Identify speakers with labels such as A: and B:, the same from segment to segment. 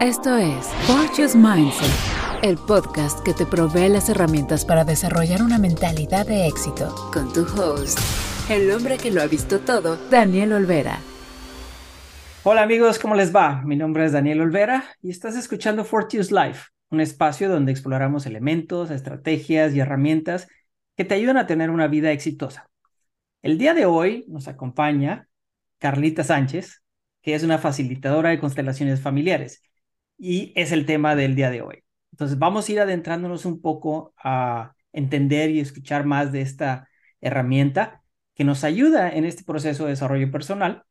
A: Esto es Fortune's Mindset, el podcast que te provee las herramientas para desarrollar una mentalidad de éxito. Con tu host, el hombre que lo ha visto todo, Daniel Olvera.
B: Hola amigos, ¿cómo les va? Mi nombre es Daniel Olvera y estás escuchando Fortune's Life, un espacio donde exploramos elementos, estrategias y herramientas que te ayudan a tener una vida exitosa. El día de hoy nos acompaña Carlita Sánchez, que es una facilitadora de constelaciones familiares y es el tema del día de hoy. Entonces vamos a ir adentrándonos un poco a entender y escuchar más de esta herramienta que nos ayuda en este proceso de desarrollo personal,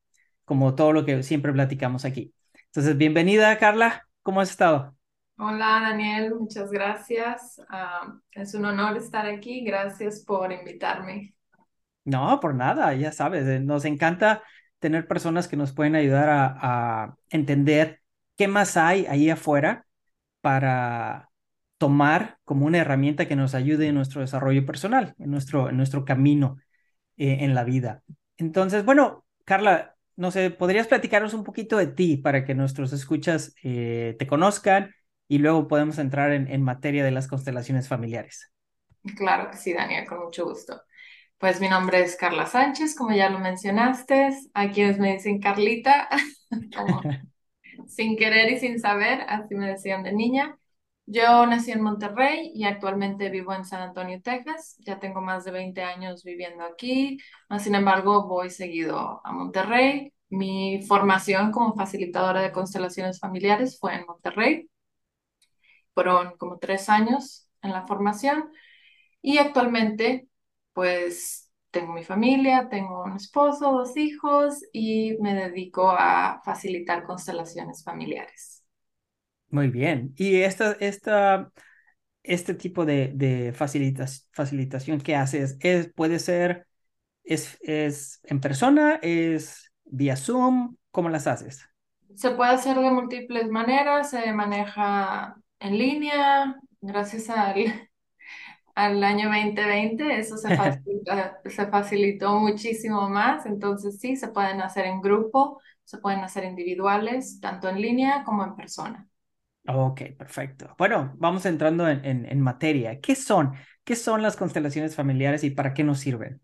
B: como todo lo que siempre platicamos aquí. Entonces, bienvenida Carla, ¿cómo has estado?
C: Hola Daniel, muchas gracias. Ah, es un honor estar aquí. Gracias por invitarme.
B: No, por nada, ya sabes, eh, nos encanta tener personas que nos pueden ayudar a, a entender qué más hay ahí afuera para tomar como una herramienta que nos ayude en nuestro desarrollo personal, en nuestro, nuestro camino eh, en la vida. Entonces, bueno, Carla, no sé, ¿podrías platicarnos un poquito de ti para que nuestros escuchas eh, te conozcan y luego podemos entrar en, materia de las constelaciones familiares?
C: Claro que sí, Daniel, con mucho gusto. Pues mi nombre es Carla Sánchez, como ya lo mencionaste. Hay quienes me dicen Carlita, como sin querer y sin saber, así me decían de niña. Yo nací en Monterrey y actualmente vivo en San Antonio, Texas. Ya tengo más de 20 años viviendo aquí. Sin embargo, voy seguido a Monterrey. Mi formación como facilitadora de constelaciones familiares fue en Monterrey. Fueron como tres años en la formación y actualmente, pues tengo mi familia, tengo un esposo, dos hijos y me dedico a facilitar constelaciones familiares.
B: Muy bien. ¿Y esta, esta, este tipo de, de facilitación que haces es, puede ser, es, es en persona, es vía Zoom? ¿Cómo las haces?
C: Se puede hacer de múltiples maneras, se maneja en línea, gracias al al año 2020, eso se, se facilitó muchísimo más, entonces sí, se pueden hacer en grupo, se pueden hacer individuales, tanto en línea como en persona.
B: Ok, perfecto. Bueno, vamos entrando en, en, en materia. ¿Qué son? ¿Qué son las constelaciones familiares y para qué nos sirven?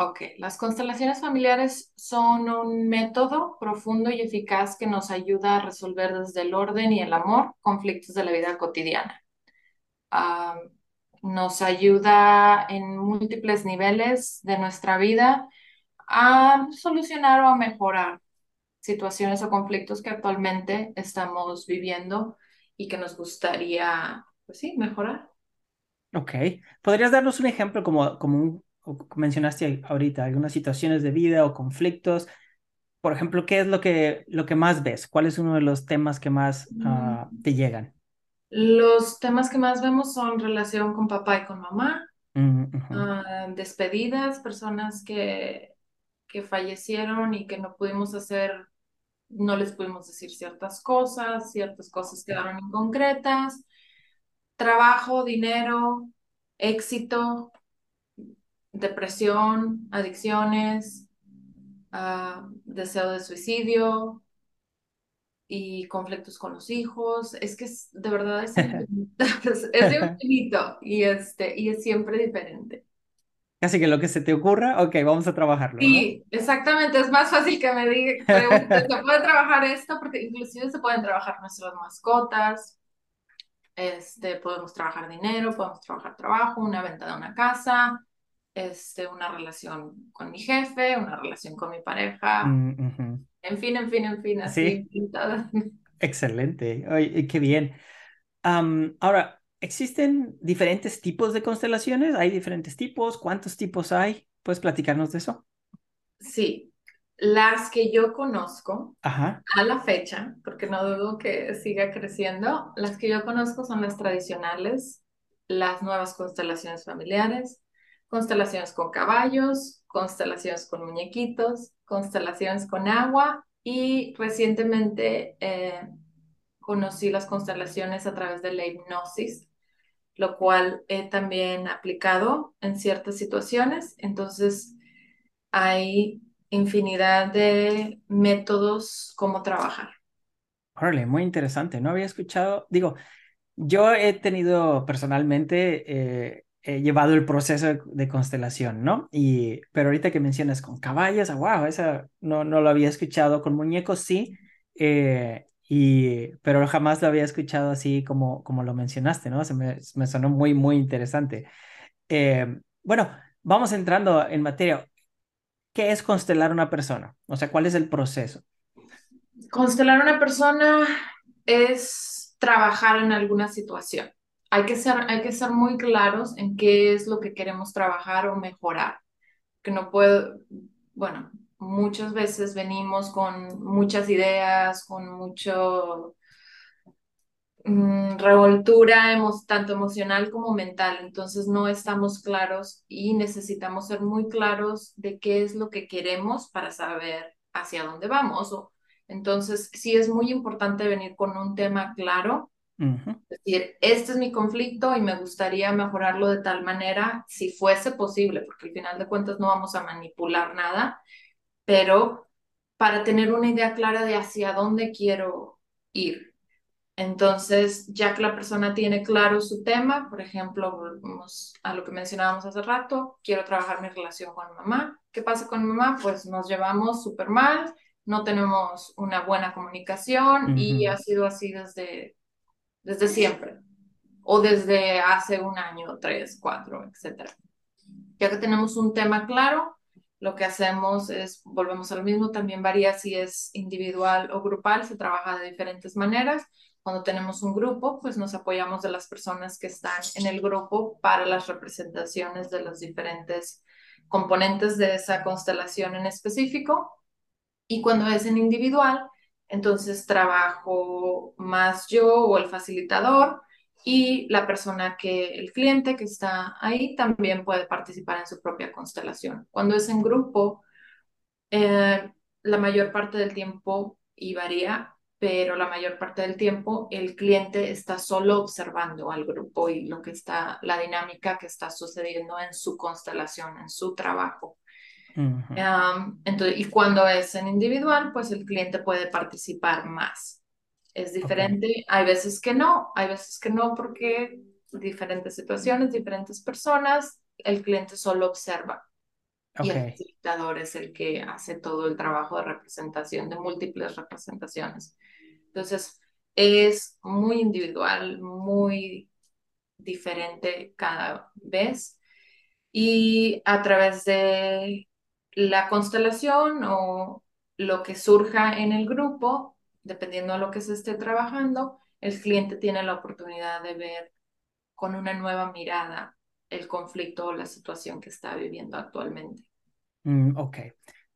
C: Ok, las constelaciones familiares son un método profundo y eficaz que nos ayuda a resolver desde el orden y el amor conflictos de la vida cotidiana. Uh, nos ayuda en múltiples niveles de nuestra vida a solucionar o a mejorar situaciones o conflictos que actualmente estamos viviendo y que nos gustaría, pues sí, mejorar.
B: Ok. ¿Podrías darnos un ejemplo como, como mencionaste ahorita, algunas situaciones de vida o conflictos? Por ejemplo, ¿qué es lo que, lo que más ves? ¿Cuál es uno de los temas que más uh, te llegan?
C: Los temas que más vemos son relación con papá y con mamá, uh, despedidas, personas que, que fallecieron y que no pudimos hacer, no les pudimos decir ciertas cosas, ciertas cosas quedaron inconcretas, trabajo, dinero, éxito, depresión, adicciones, uh, deseo de suicidio, y conflictos con los hijos. Es que es, de verdad es, es infinito y, este, y es siempre diferente.
B: Casi que lo que se te ocurra, ok, vamos a trabajarlo.
C: Sí, exactamente, es más fácil que me diga, ¿se puede trabajar esto? Porque inclusive se pueden trabajar nuestras mascotas, este, podemos trabajar dinero, podemos trabajar trabajo, una venta de una casa, este, una relación con mi jefe, una relación con mi pareja. Mm, en fin, en fin, en fin, así. ¿Sí?
B: Excelente. Ay, qué bien. ahora, ¿existen diferentes tipos de constelaciones? ¿Hay diferentes tipos? ¿Cuántos tipos hay? ¿Puedes platicarnos de eso?
C: Sí, las que yo conozco a la fecha, porque no dudo que siga creciendo, las que yo conozco son las tradicionales, las nuevas constelaciones familiares, constelaciones con caballos, constelaciones con muñequitos, constelaciones con agua y recientemente eh, conocí las constelaciones a través de la hipnosis, lo cual he también aplicado en ciertas situaciones. Entonces, hay infinidad de métodos como trabajar.
B: Órale, muy interesante. No había escuchado, digo, yo he tenido personalmente, eh, he llevado el proceso de, constelación, ¿no? Y, pero ahorita que mencionas con caballos, wow, esa no, no lo había escuchado, con muñecos sí, eh, y, pero jamás lo había escuchado así como, como lo mencionaste, ¿no? Se me, me sonó muy, muy interesante. Eh, bueno, vamos entrando en materia. ¿Qué es constelar una persona? O sea, ¿cuál es el proceso?
C: Constelar una persona es trabajar en alguna situación. Hay que ser, hay que ser muy claros en qué es lo que queremos trabajar o mejorar. Que no puedo, bueno, muchas veces venimos con muchas ideas, con mucho mm, revoltura tanto emocional como mental, entonces no estamos claros y necesitamos ser muy claros de qué es lo que queremos para saber hacia dónde vamos. Entonces, sí es muy importante venir con un tema claro, es decir, este es mi conflicto y me gustaría mejorarlo de tal manera, si fuese posible, porque al final de cuentas no vamos a manipular nada, pero para tener una idea clara de hacia dónde quiero ir. Entonces, ya que la persona tiene claro su tema, por ejemplo, volvemos a lo que mencionábamos hace rato, quiero trabajar mi relación con mamá. ¿Qué pasa con mamá? Pues nos llevamos súper mal, no tenemos una buena comunicación y ha sido así desde, desde siempre o desde hace un año, tres, cuatro, etc. Ya que tenemos un tema claro, lo que hacemos es, volvemos a lo mismo, también varía si es individual o grupal, se trabaja de diferentes maneras. Cuando tenemos un grupo, pues nos apoyamos de las personas que están en el grupo para las representaciones de los diferentes componentes de esa constelación en específico. Y cuando es en individual, entonces trabajo más yo o el facilitador y la persona que, el cliente que está ahí también puede participar en su propia constelación. Cuando es en grupo, eh, la mayor parte del tiempo, y varía, pero la mayor parte del tiempo el cliente está solo observando al grupo y lo que está, la dinámica que está sucediendo en su constelación, en su trabajo. Entonces, y cuando es en individual, pues el cliente puede participar más es diferente. Hay veces que no, hay veces que no porque diferentes situaciones, diferentes personas, el cliente solo observa. Y el facilitador es el que hace todo el trabajo de representación, de múltiples representaciones. Entonces, es muy individual, muy diferente cada vez. Y a través de la constelación o lo que surja en el grupo, dependiendo de lo que se esté trabajando, el cliente tiene la oportunidad de ver con una nueva mirada el conflicto o la situación que está viviendo actualmente.
B: Mm, ok.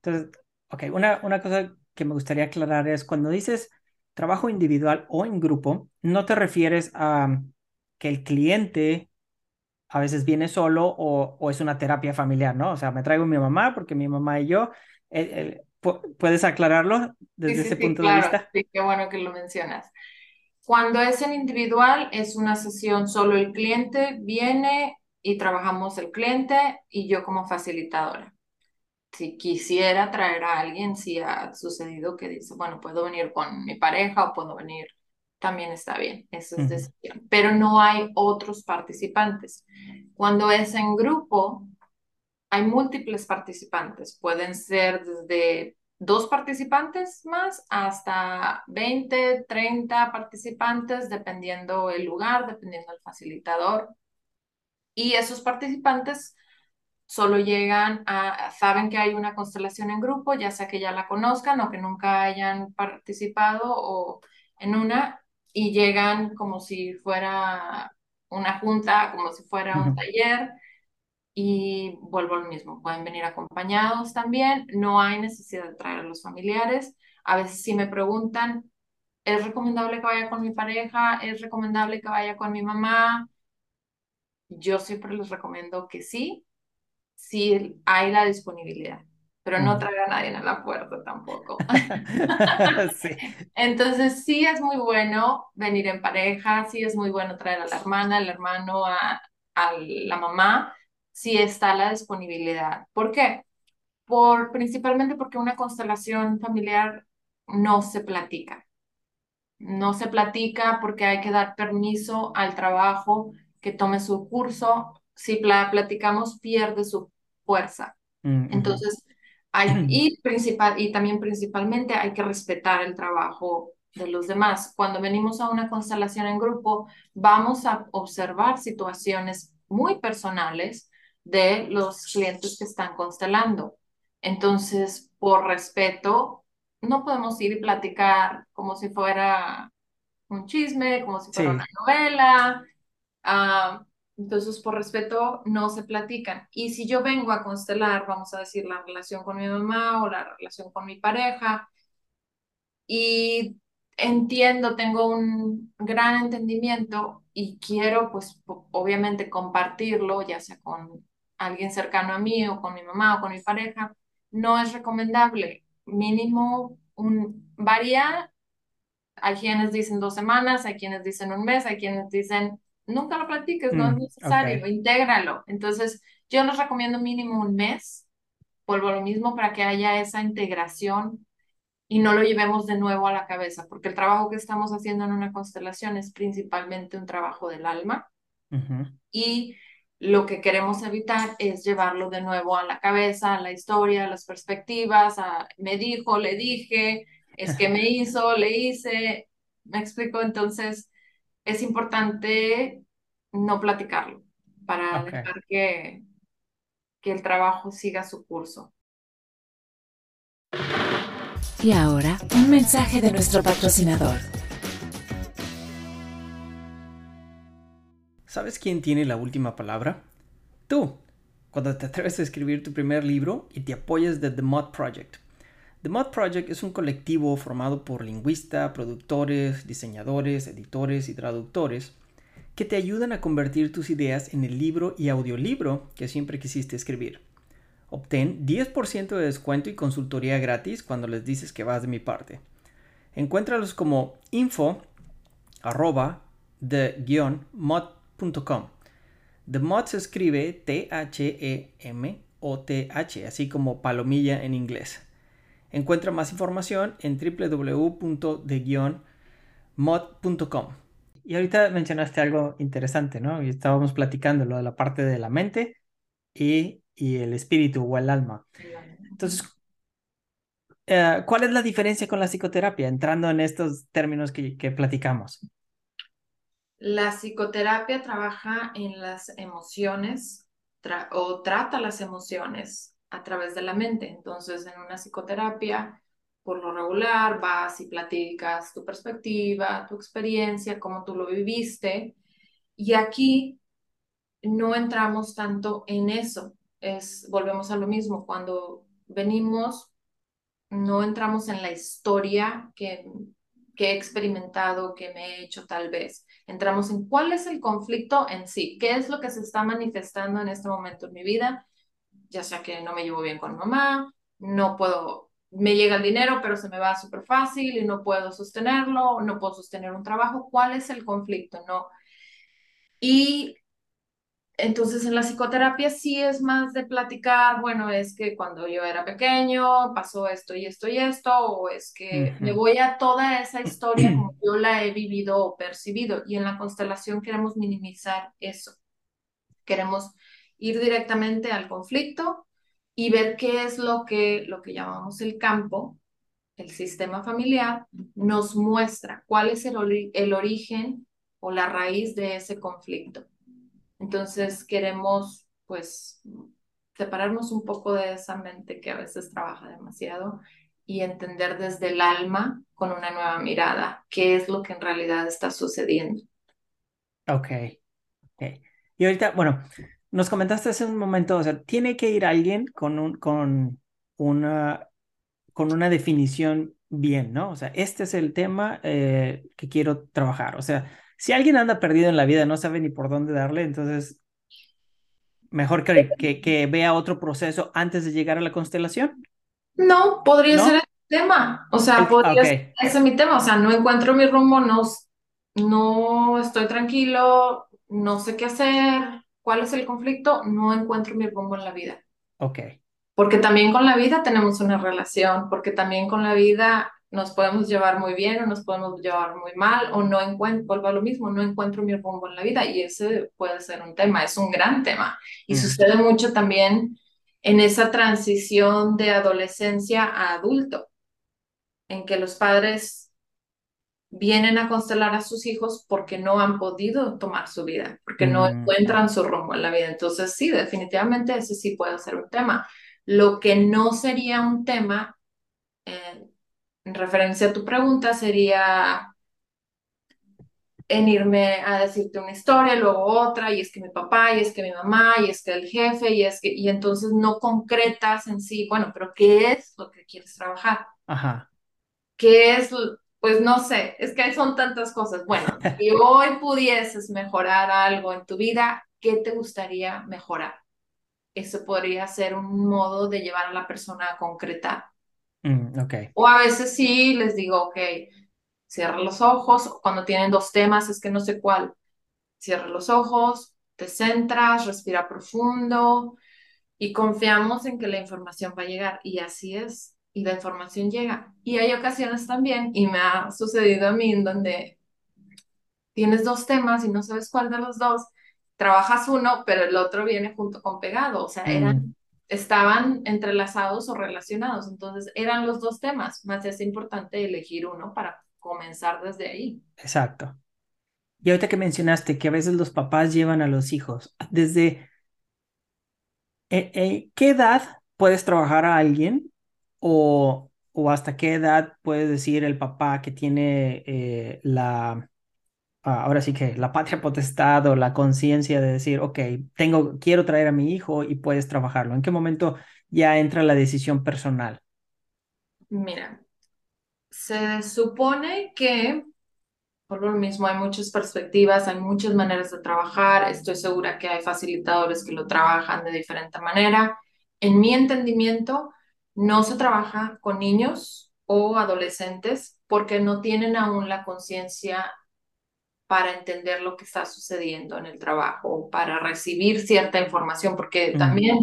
B: Entonces, ok, una, una cosa que me gustaría aclarar es cuando dices trabajo individual o en grupo, no te refieres a que el cliente a veces viene solo o, o es una terapia familiar, ¿no? O sea, me traigo a mi mamá porque mi mamá y yo, ¿Puedes aclararlo desde ese punto de vista?
C: Sí, qué bueno que lo mencionas. Cuando es en individual, es una sesión solo el cliente viene y trabajamos el cliente y yo como facilitadora. Si quisiera traer a alguien, si ha sucedido que dice, bueno, puedo venir con mi pareja o puedo venir, también está bien, eso es decisión. Pero no hay otros participantes. Cuando es en grupo, hay múltiples participantes, pueden ser desde dos participantes más hasta 20, 30 participantes, dependiendo el lugar, dependiendo el facilitador. Y esos participantes solo llegan a, saben que hay una constelación en grupo, ya sea que ya la conozcan o que nunca hayan participado o en una, y llegan como si fuera una junta, como si fuera un taller y vuelvo al mismo, pueden venir acompañados también, no hay necesidad de traer a los familiares. A veces si me preguntan, ¿es recomendable que vaya con mi pareja? ¿Es recomendable que vaya con mi mamá? Yo siempre les recomiendo que sí, si hay la disponibilidad, pero no traiga a nadie a la puerta tampoco. Entonces sí es muy bueno venir en pareja, sí es muy bueno traer a la hermana, al hermano, a, a la mamá, si está la disponibilidad. ¿Por qué? Por, principalmente porque una constelación familiar no se platica. no se platica porque hay que dar permiso al trabajo que tome su curso. Si platicamos, pierde su fuerza.
B: Mm,
C: Entonces, hay, y, principal, y también principalmente hay que respetar el trabajo de los demás. Cuando venimos a una constelación en grupo, vamos a observar situaciones muy personales de los clientes que están constelando. Entonces, por respeto, no podemos ir y platicar como si fuera un chisme, como si fuera una novela. Ah, entonces, por respeto, no se platican. Y si yo vengo a constelar, vamos a decir, la relación con mi mamá o la relación con mi pareja, y entiendo, tengo un gran entendimiento y quiero, pues, obviamente compartirlo, ya sea con alguien cercano a mí o con mi mamá o con mi pareja, no es recomendable. Mínimo, un, varía. Hay quienes dicen dos semanas, hay quienes dicen un mes, hay quienes dicen nunca lo platiques, no es mm, necesario, intégralo. Entonces, yo les recomiendo mínimo un mes, vuelvo a lo mismo, para que haya esa integración y no lo llevemos de nuevo a la cabeza, porque el trabajo que estamos haciendo en una constelación es principalmente un trabajo del alma. Y lo que queremos evitar es llevarlo de nuevo a la cabeza, a la historia, a las perspectivas, a me dijo, le dije, es que me hizo, le hice, me explico, entonces es importante no platicarlo para dejar que, que el trabajo siga su curso.
A: Y ahora, un mensaje de nuestro patrocinador.
B: ¿Sabes quién tiene la última palabra? Tú, cuando te atreves a escribir tu primer libro y te apoyas de The Mod Project. The Mod Project es un colectivo formado por lingüistas, productores, diseñadores, editores y traductores que te ayudan a convertir tus ideas en el libro y audiolibro que siempre quisiste escribir. Obtén 10% de descuento y consultoría gratis cuando les dices que vas de mi parte. Encuéntralos como info arroba the-mod.com. The Mod se escribe T-H-E-M-O-T-H, así como palomilla en inglés. Encuentra más información en www.the-mod.com. Y ahorita mencionaste algo interesante, ¿no? Y estábamos platicando lo de la parte de la mente y, y el espíritu o el alma. Entonces, eh, ¿cuál es la diferencia con la psicoterapia? Entrando en estos términos que, que platicamos.
C: La psicoterapia trabaja en las emociones o trata las emociones a través de la mente. Entonces, en una psicoterapia, por lo regular, vas y platicas tu perspectiva, tu experiencia, cómo tú lo viviste. Y aquí no entramos tanto en eso. Es, volvemos a lo mismo, cuando venimos, no entramos en la historia que, que he experimentado, que me he hecho tal vez entramos en cuál es el conflicto en sí, qué es lo que se está manifestando en este momento en mi vida, ya sea que no me llevo bien con mamá, no puedo, me llega el dinero, pero se me va súper fácil y no puedo sostenerlo, no puedo sostener un trabajo, ¿cuál es el conflicto? No. Y entonces en la psicoterapia sí es más de platicar, bueno, es que cuando yo era pequeño pasó esto y esto y esto, o es que me voy a toda esa historia como yo la he vivido o percibido. Y en la constelación queremos minimizar eso. Queremos ir directamente al conflicto y ver qué es lo que, lo que llamamos el campo, el sistema familiar, nos muestra cuál es el, el origen o la raíz de ese conflicto. Entonces queremos pues separarnos un poco de esa mente que a veces trabaja demasiado y entender desde el alma con una nueva mirada qué es lo que en realidad está sucediendo.
B: Ok. okay. Y ahorita, bueno, nos comentaste hace un momento, o sea, tiene que ir alguien con, un, con, una, con una definición bien, ¿no? O sea, este es el tema eh, que quiero trabajar. O sea, si alguien anda perdido en la vida, no sabe ni por dónde darle, entonces mejor que, que, vea otro proceso antes de llegar a la constelación.
C: No, podría ser el tema. O sea, podría ser, ese es mi tema. O sea, no encuentro mi rumbo, no, no estoy tranquilo, no sé qué hacer, cuál es el conflicto, no encuentro mi rumbo en la vida.
B: Ok.
C: Porque también con la vida tenemos una relación, porque también con la vida nos podemos llevar muy bien o nos podemos llevar muy mal o no encuentro, vuelvo a lo mismo, no encuentro mi rumbo en la vida y ese puede ser un tema, es un gran tema. Y mm. sucede mucho también en esa transición de adolescencia a adulto, en que los padres vienen a constelar a sus hijos porque no han podido tomar su vida, porque no mm. encuentran su rumbo en la vida. Entonces, sí, definitivamente ese sí puede ser un tema. Lo que no sería un tema eh, en referencia a tu pregunta, sería en irme a decirte una historia, luego otra, y es que mi papá, y es que mi mamá, y es que el jefe, y es que, y entonces no concretas en sí, bueno, pero ¿qué es lo que quieres trabajar?
B: Ajá.
C: ¿Qué es, pues no sé, es que son tantas cosas. Bueno, si hoy pudieses mejorar algo en tu vida, ¿qué te gustaría mejorar? Eso podría ser un modo de llevar a la persona a concretar.
B: Mm, okay.
C: O a veces sí les digo, ok, cierra los ojos. Cuando tienen dos temas, es que no sé cuál. Cierra los ojos, te centras, respira profundo y confiamos en que la información va a llegar. Y así es. Y la información llega. Y hay ocasiones también, y me ha sucedido a mí, en donde tienes dos temas y no sabes cuál de los dos. Trabajas uno, pero el otro viene junto con pegado. O sea, eran mm estaban entrelazados o relacionados. Entonces eran los dos temas, más es importante elegir uno para comenzar desde ahí.
B: Exacto. Y ahorita que mencionaste que a veces los papás llevan a los hijos, ¿desde eh, eh, qué edad puedes trabajar a alguien o, o hasta qué edad puedes decir el papá que tiene eh, la Ah, ahora sí que la patria potestad o la conciencia de decir, ok, tengo, quiero traer a mi hijo y puedes trabajarlo? ¿En qué momento ya entra la decisión personal?
C: Mira, se supone que, por lo mismo, hay muchas perspectivas, hay muchas maneras de trabajar. Estoy segura que hay facilitadores que lo trabajan de diferente manera. En mi entendimiento, no se trabaja con niños o adolescentes porque no tienen aún la conciencia para entender lo que está sucediendo en el trabajo, para recibir cierta información, porque también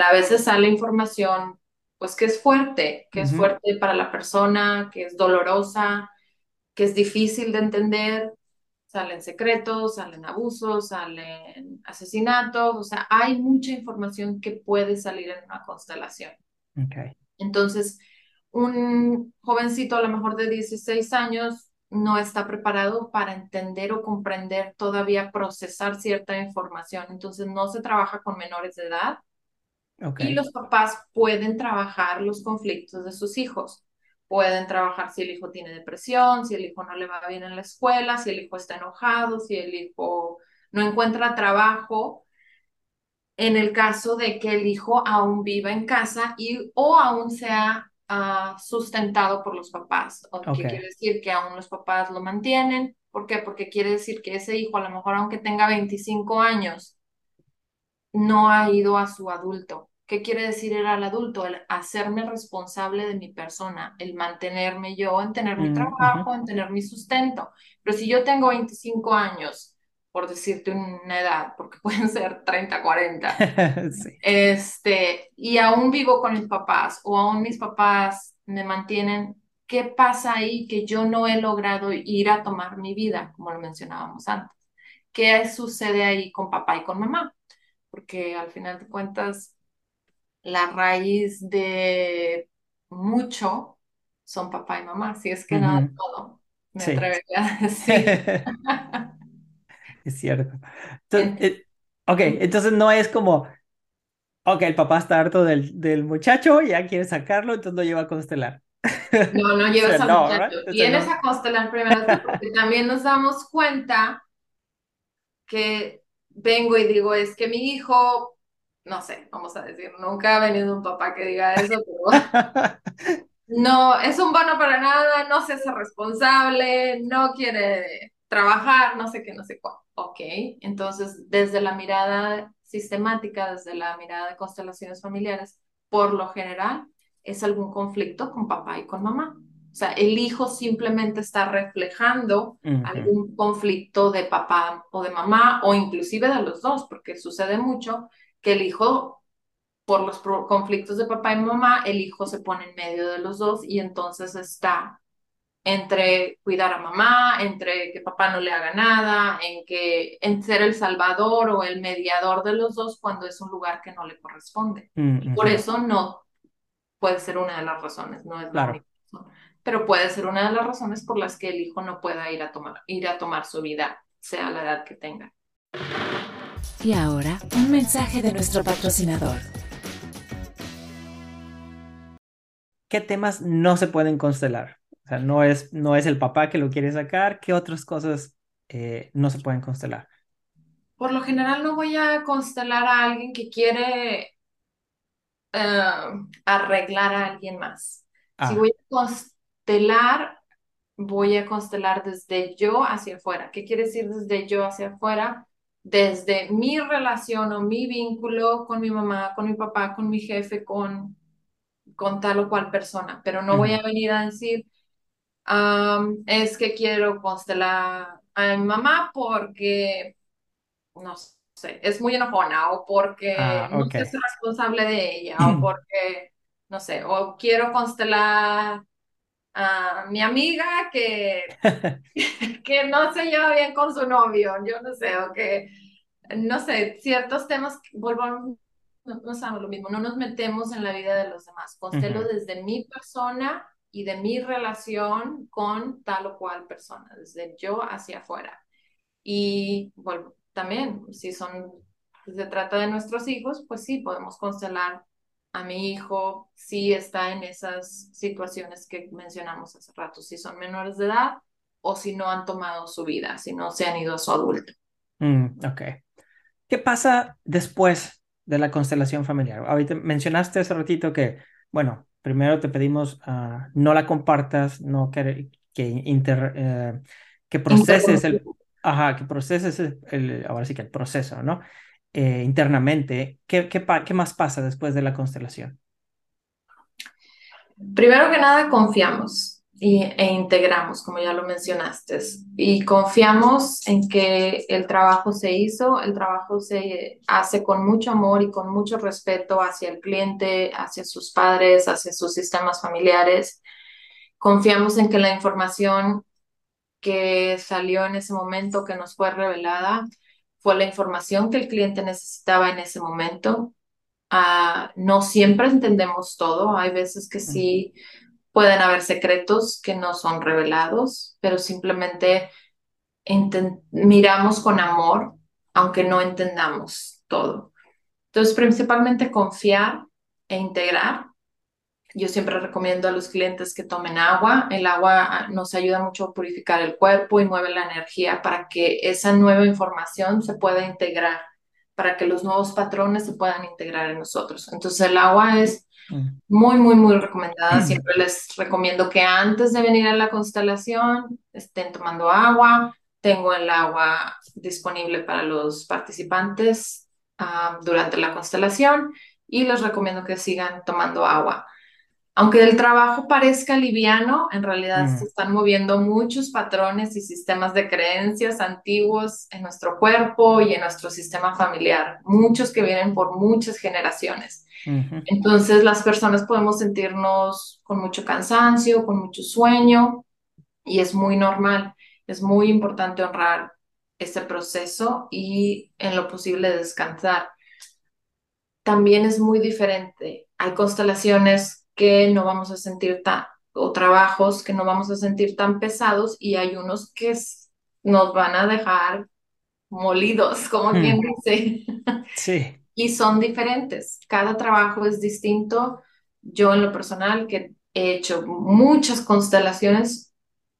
C: a veces sale información pues que es fuerte, que es fuerte para la persona, que es dolorosa, que es difícil de entender, salen secretos, salen abusos, salen asesinatos, o sea, hay mucha información que puede salir en una constelación.
B: Okay.
C: Entonces, un jovencito a lo mejor de 16 años no está preparado para entender o comprender, todavía procesar cierta información. Entonces no se trabaja con menores de edad y los papás pueden trabajar los conflictos de sus hijos. Pueden trabajar si el hijo tiene depresión, si el hijo no le va bien en la escuela, si el hijo está enojado, si el hijo no encuentra trabajo. En el caso de que el hijo aún viva en casa y o aún sea sustentado por los papás, o que quiere decir que aún los papás lo mantienen. ¿Por qué? Porque quiere decir que ese hijo, a lo mejor aunque tenga 25 años, no ha ido a su adulto. ¿Qué quiere decir ir al adulto? El hacerme responsable de mi persona, el mantenerme yo, en tener mi mm, trabajo, en tener mi sustento. Pero si yo tengo 25 años por decirte una edad, porque pueden ser 30, 40, este, y aún vivo con mis papás o aún mis papás me mantienen, ¿qué pasa ahí que yo no he logrado ir a tomar mi vida, como lo mencionábamos antes? ¿Qué sucede ahí con papá y con mamá? Porque al final de cuentas, la raíz de mucho son papá y mamá, si es que nada todo, me atrevería a decir.
B: Es cierto. Entonces, eh, ok, entonces no es como, ok, el papá está harto del, del muchacho, ya quiere sacarlo, entonces lo lleva a constelar.
C: No, no llevas a no, muchacho. Vienes a constelar primero porque también nos damos cuenta que vengo y digo, es que mi hijo, no sé, vamos a decir, nunca ha venido un papá que diga eso, pero no, es un bueno para nada, no se hace responsable, no quiere trabajar, no sé qué, no sé cuál. Ok, entonces desde la mirada sistemática, desde la mirada de constelaciones familiares, por lo general es algún conflicto con papá y con mamá. O sea, el hijo simplemente está reflejando algún conflicto de papá o de mamá, o inclusive de los dos, porque sucede mucho que el hijo por los conflictos de papá y mamá, el hijo se pone en medio de los dos y entonces está entre cuidar a mamá, entre que papá no le haga nada, en que en ser el salvador o el mediador de los dos cuando es un lugar que no le corresponde.
B: Mm,
C: por eso no puede ser una de las razones, no es la única razón, pero puede ser una de las razones por las que el hijo no pueda ir a tomar, ir a tomar su vida, sea la edad que tenga.
A: Y ahora, un mensaje de nuestro patrocinador.
B: ¿Qué temas no se pueden constelar? O sea, no es, no es el papá que lo quiere sacar. ¿Qué otras cosas eh, no se pueden constelar?
C: Por lo general no voy a constelar a alguien que quiere eh, arreglar a alguien más. Si ah. voy a constelar, voy a constelar desde yo hacia afuera. ¿Qué quiere decir desde yo hacia afuera? Desde mi relación o mi vínculo con mi mamá, con mi papá, con mi jefe, con, con tal o cual persona. Pero no voy a venir a decir, es que quiero constelar a mi mamá porque, no sé, es muy enojona o porque
B: ah,
C: no soy responsable de ella o porque, no sé, o quiero constelar a mi amiga que, que no se lleva bien con su novio, yo no sé, o que, no sé, ciertos temas, vuelvo, no, no lo mismo, no nos metemos en la vida de los demás, constelo desde mi persona y de mi relación con tal o cual persona, desde yo hacia afuera. Y también, si son, si se trata de nuestros hijos, pues sí, podemos constelar a mi hijo si está en esas situaciones que mencionamos hace rato, si son menores de edad o si no han tomado su vida, si no se han ido a su adulto.
B: Mm, ok. ¿Qué pasa después de la constelación familiar? Ahorita mencionaste hace ratito que, bueno, primero te pedimos uh, no la compartas, no que, que, inter, eh, que proceses el, ajá, que proceses el, ahora sí que el proceso, ¿no? Eh, internamente. ¿Qué, qué, ¿Qué más pasa después de la constelación?
C: Primero que nada, confiamos y, e integramos, como ya lo mencionaste, y confiamos en que el trabajo se hizo, el trabajo se hace con mucho amor y con mucho respeto hacia el cliente, hacia sus padres, hacia sus sistemas familiares. Confiamos en que la información que salió en ese momento, que nos fue revelada, fue la información que el cliente necesitaba en ese momento. Ah, no siempre entendemos todo, hay veces que sí Pueden haber secretos que no son revelados, pero simplemente miramos con amor, aunque no entendamos todo. Entonces, principalmente confiar e integrar. Yo siempre recomiendo a los clientes que tomen agua. El agua ah, nos ayuda mucho a purificar el cuerpo y mueve la energía para que esa nueva información se pueda integrar, para que los nuevos patrones se puedan integrar en nosotros. Entonces, el agua es. Muy, muy, muy recomendada. Mm. Siempre les recomiendo que antes de venir a la constelación estén tomando agua. Tengo el agua disponible para los participantes ah, durante la constelación y les recomiendo que sigan tomando agua. Aunque el trabajo parezca liviano, en realidad se mm. están moviendo muchos patrones y sistemas de creencias antiguos en nuestro cuerpo y en nuestro sistema familiar, muchos que vienen por muchas generaciones. Entonces las personas podemos sentirnos con mucho cansancio, con mucho sueño y es muy normal. Es muy importante honrar este proceso y en lo posible descansar. También es muy diferente. Hay constelaciones que no vamos a sentir tan, o trabajos que no vamos a sentir tan pesados y hay unos que nos van a dejar molidos, como quien dice.
B: Sí
C: y son diferentes. Cada trabajo es distinto. Yo en lo personal, que he hecho muchas constelaciones,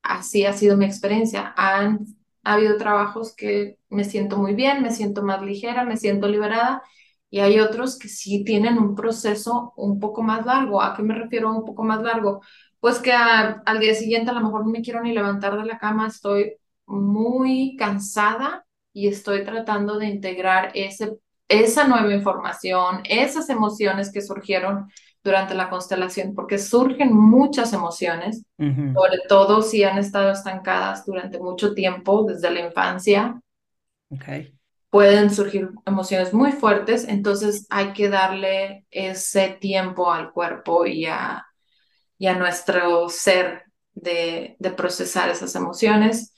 C: así ha sido mi experiencia. Han ha habido trabajos que me siento muy bien, me siento más ligera, me siento liberada y hay otros que sí tienen un proceso un poco más largo. ¿A qué me refiero un poco más largo? Pues que al día siguiente a lo mejor no me quiero ni levantar de la cama, estoy muy cansada y estoy tratando de integrar ese esa nueva información, esas emociones que surgieron durante la constelación, porque surgen muchas emociones, sobre todo si han estado estancadas durante mucho tiempo, desde la infancia.
B: Okay.
C: pueden surgir emociones muy fuertes, entonces hay que darle ese tiempo al cuerpo y a, y a nuestro ser de, de procesar esas emociones.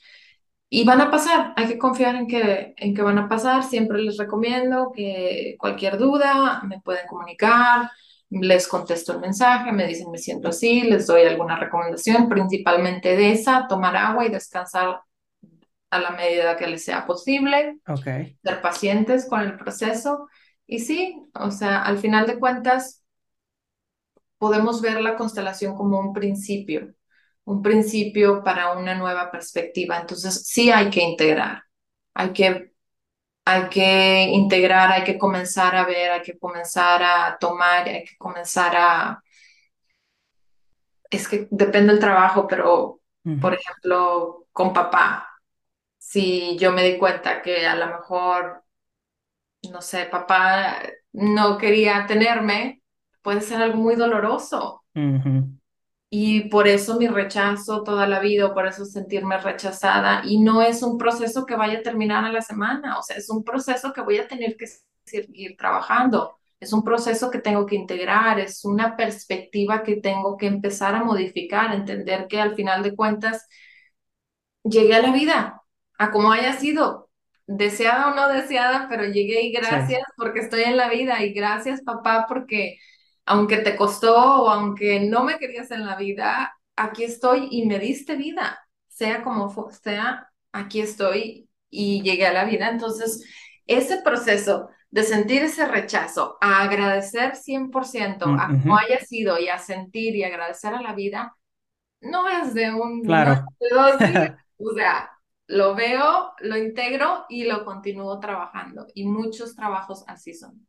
C: Y van a pasar, hay que confiar en que, en que van a pasar. Siempre les recomiendo que cualquier duda me pueden comunicar, les contesto el mensaje, me dicen me siento así, les doy alguna recomendación, principalmente de esa, tomar agua y descansar a la medida que les sea posible,
B: okay.
C: ser pacientes con el proceso. Y sí, o sea, al final de cuentas, podemos ver la constelación como un principio, un principio para una nueva perspectiva. Entonces, sí hay que integrar, hay que, hay que integrar, hay que comenzar a ver, hay que comenzar a tomar, hay que comenzar a... Es que depende del trabajo, pero, por ejemplo, con papá, si yo me di cuenta que a lo mejor, no sé, papá no quería tenerme, puede ser algo muy doloroso. Y por eso mi rechazo toda la vida, o por eso sentirme rechazada. Y no es un proceso que vaya a terminar a la semana, o sea, es un proceso que voy a tener que seguir trabajando. Es un proceso que tengo que integrar, es una perspectiva que tengo que empezar a modificar, entender que al final de cuentas llegué a la vida, a como haya sido, deseada o no deseada, pero llegué y gracias porque estoy en la vida y gracias papá porque aunque te costó o aunque no me querías en la vida, aquí estoy y me diste vida, sea como sea, aquí estoy y llegué a la vida. Entonces, ese proceso de sentir ese rechazo, a agradecer 100% a cómo haya sido y a sentir y agradecer a la vida, no es de un
B: claro.
C: de dos días. o sea, lo veo, lo integro y lo continúo trabajando. Y muchos trabajos así son.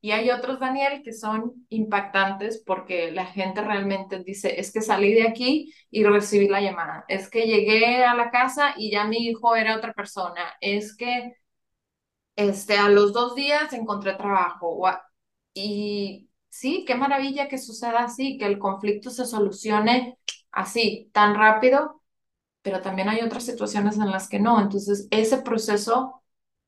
C: Y hay otros, Daniel, que son impactantes porque la gente realmente dice, es que salí de aquí y recibí la llamada, es que llegué a la casa y ya mi hijo era otra persona, es que este, a los dos días encontré trabajo. Y sí, qué maravilla que suceda así, que el conflicto se solucione así, tan rápido, pero también hay otras situaciones en las que no. Entonces, ese proceso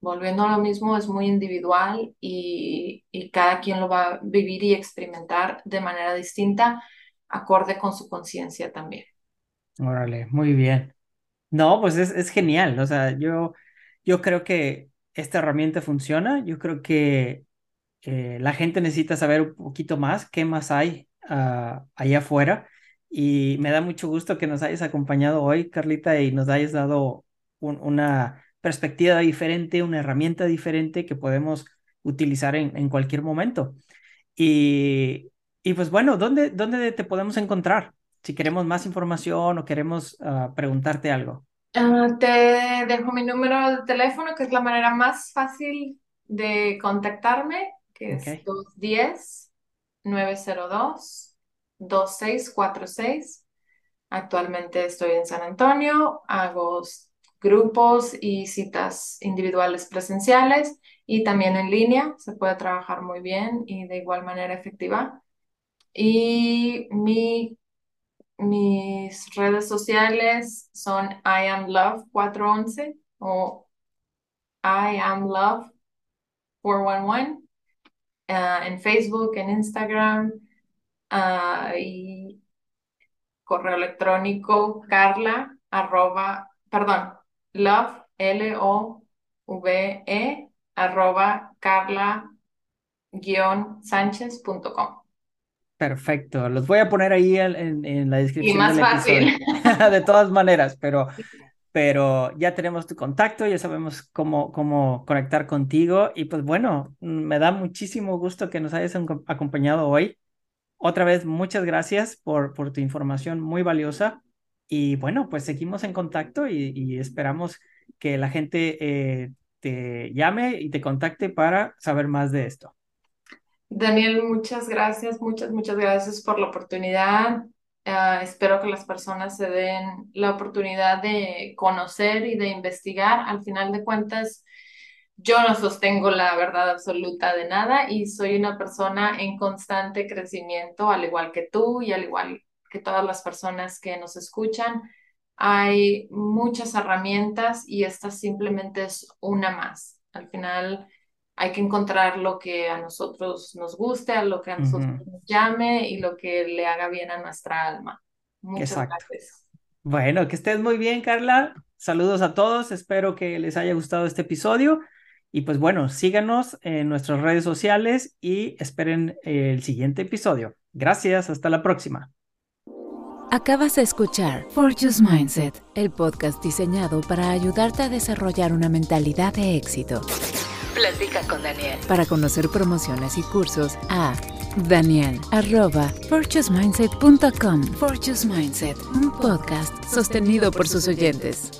C: volviendo a lo mismo, es muy individual y, cada quien lo va a vivir y experimentar de manera distinta, acorde con su conciencia también.
B: Órale, muy bien. No, pues es, es genial. O sea, yo, yo creo que esta herramienta funciona. Yo creo que eh, la gente necesita saber un poquito más qué más hay uh, allá afuera. Y me da mucho gusto que nos hayas acompañado hoy, Carlita, y nos hayas dado una perspectiva diferente, una herramienta diferente que podemos utilizar en, en cualquier momento. Y, y, pues bueno, ¿dónde, ¿dónde te podemos encontrar? Si queremos más información o queremos uh, preguntarte algo.
C: Uh, te dejo mi número de teléfono, que es la manera más fácil de contactarme, que es 210-902-2646. Actualmente estoy en San Antonio, hago grupos y citas individuales presenciales y también en línea. Se puede trabajar muy bien y de igual manera efectiva. Y mi, mis redes sociales son I am love 411 o I am love 411 uh, en Facebook, en Instagram uh, y correo electrónico carla arroba, perdón, love, L-O-V-E, arroba carla sánchez.com.
B: Perfecto, los voy a poner ahí en, en la descripción.
C: Y más fácil.
B: de todas maneras, pero, pero ya tenemos tu contacto, ya sabemos cómo, cómo conectar contigo y pues bueno, me da muchísimo gusto que nos hayas acompañado hoy. Otra vez, muchas gracias por, por tu información muy valiosa y bueno, pues seguimos en contacto y, esperamos que la gente eh, te llame y te contacte para saber más de esto.
C: Daniel, muchas gracias, muchas, muchas gracias por la oportunidad. Ah, espero que las personas se den la oportunidad de conocer y de investigar. Al final de cuentas, yo no sostengo la verdad absoluta de nada y soy una persona en constante crecimiento, al igual que tú y al igual que todas las personas que nos escuchan. Hay muchas herramientas y esta simplemente es una más. Al final hay que encontrar lo que a nosotros nos guste, a lo que a nosotros nos llame y lo que le haga bien a nuestra alma. Muchas
B: Exacto.
C: gracias.
B: Bueno, que estés muy bien, Carla. Saludos a todos. Espero que les haya gustado este episodio. Y pues bueno, síganos en nuestras redes sociales y esperen el siguiente episodio. Gracias, hasta la próxima.
A: Acabas de escuchar Fortune's Mindset, el podcast diseñado para ayudarte a desarrollar una mentalidad de éxito. Platica con Daniel. Para conocer promociones y cursos a Daniel arroba fortunesmindset.com. Fortune's Mindset, un podcast sostenido por sus oyentes.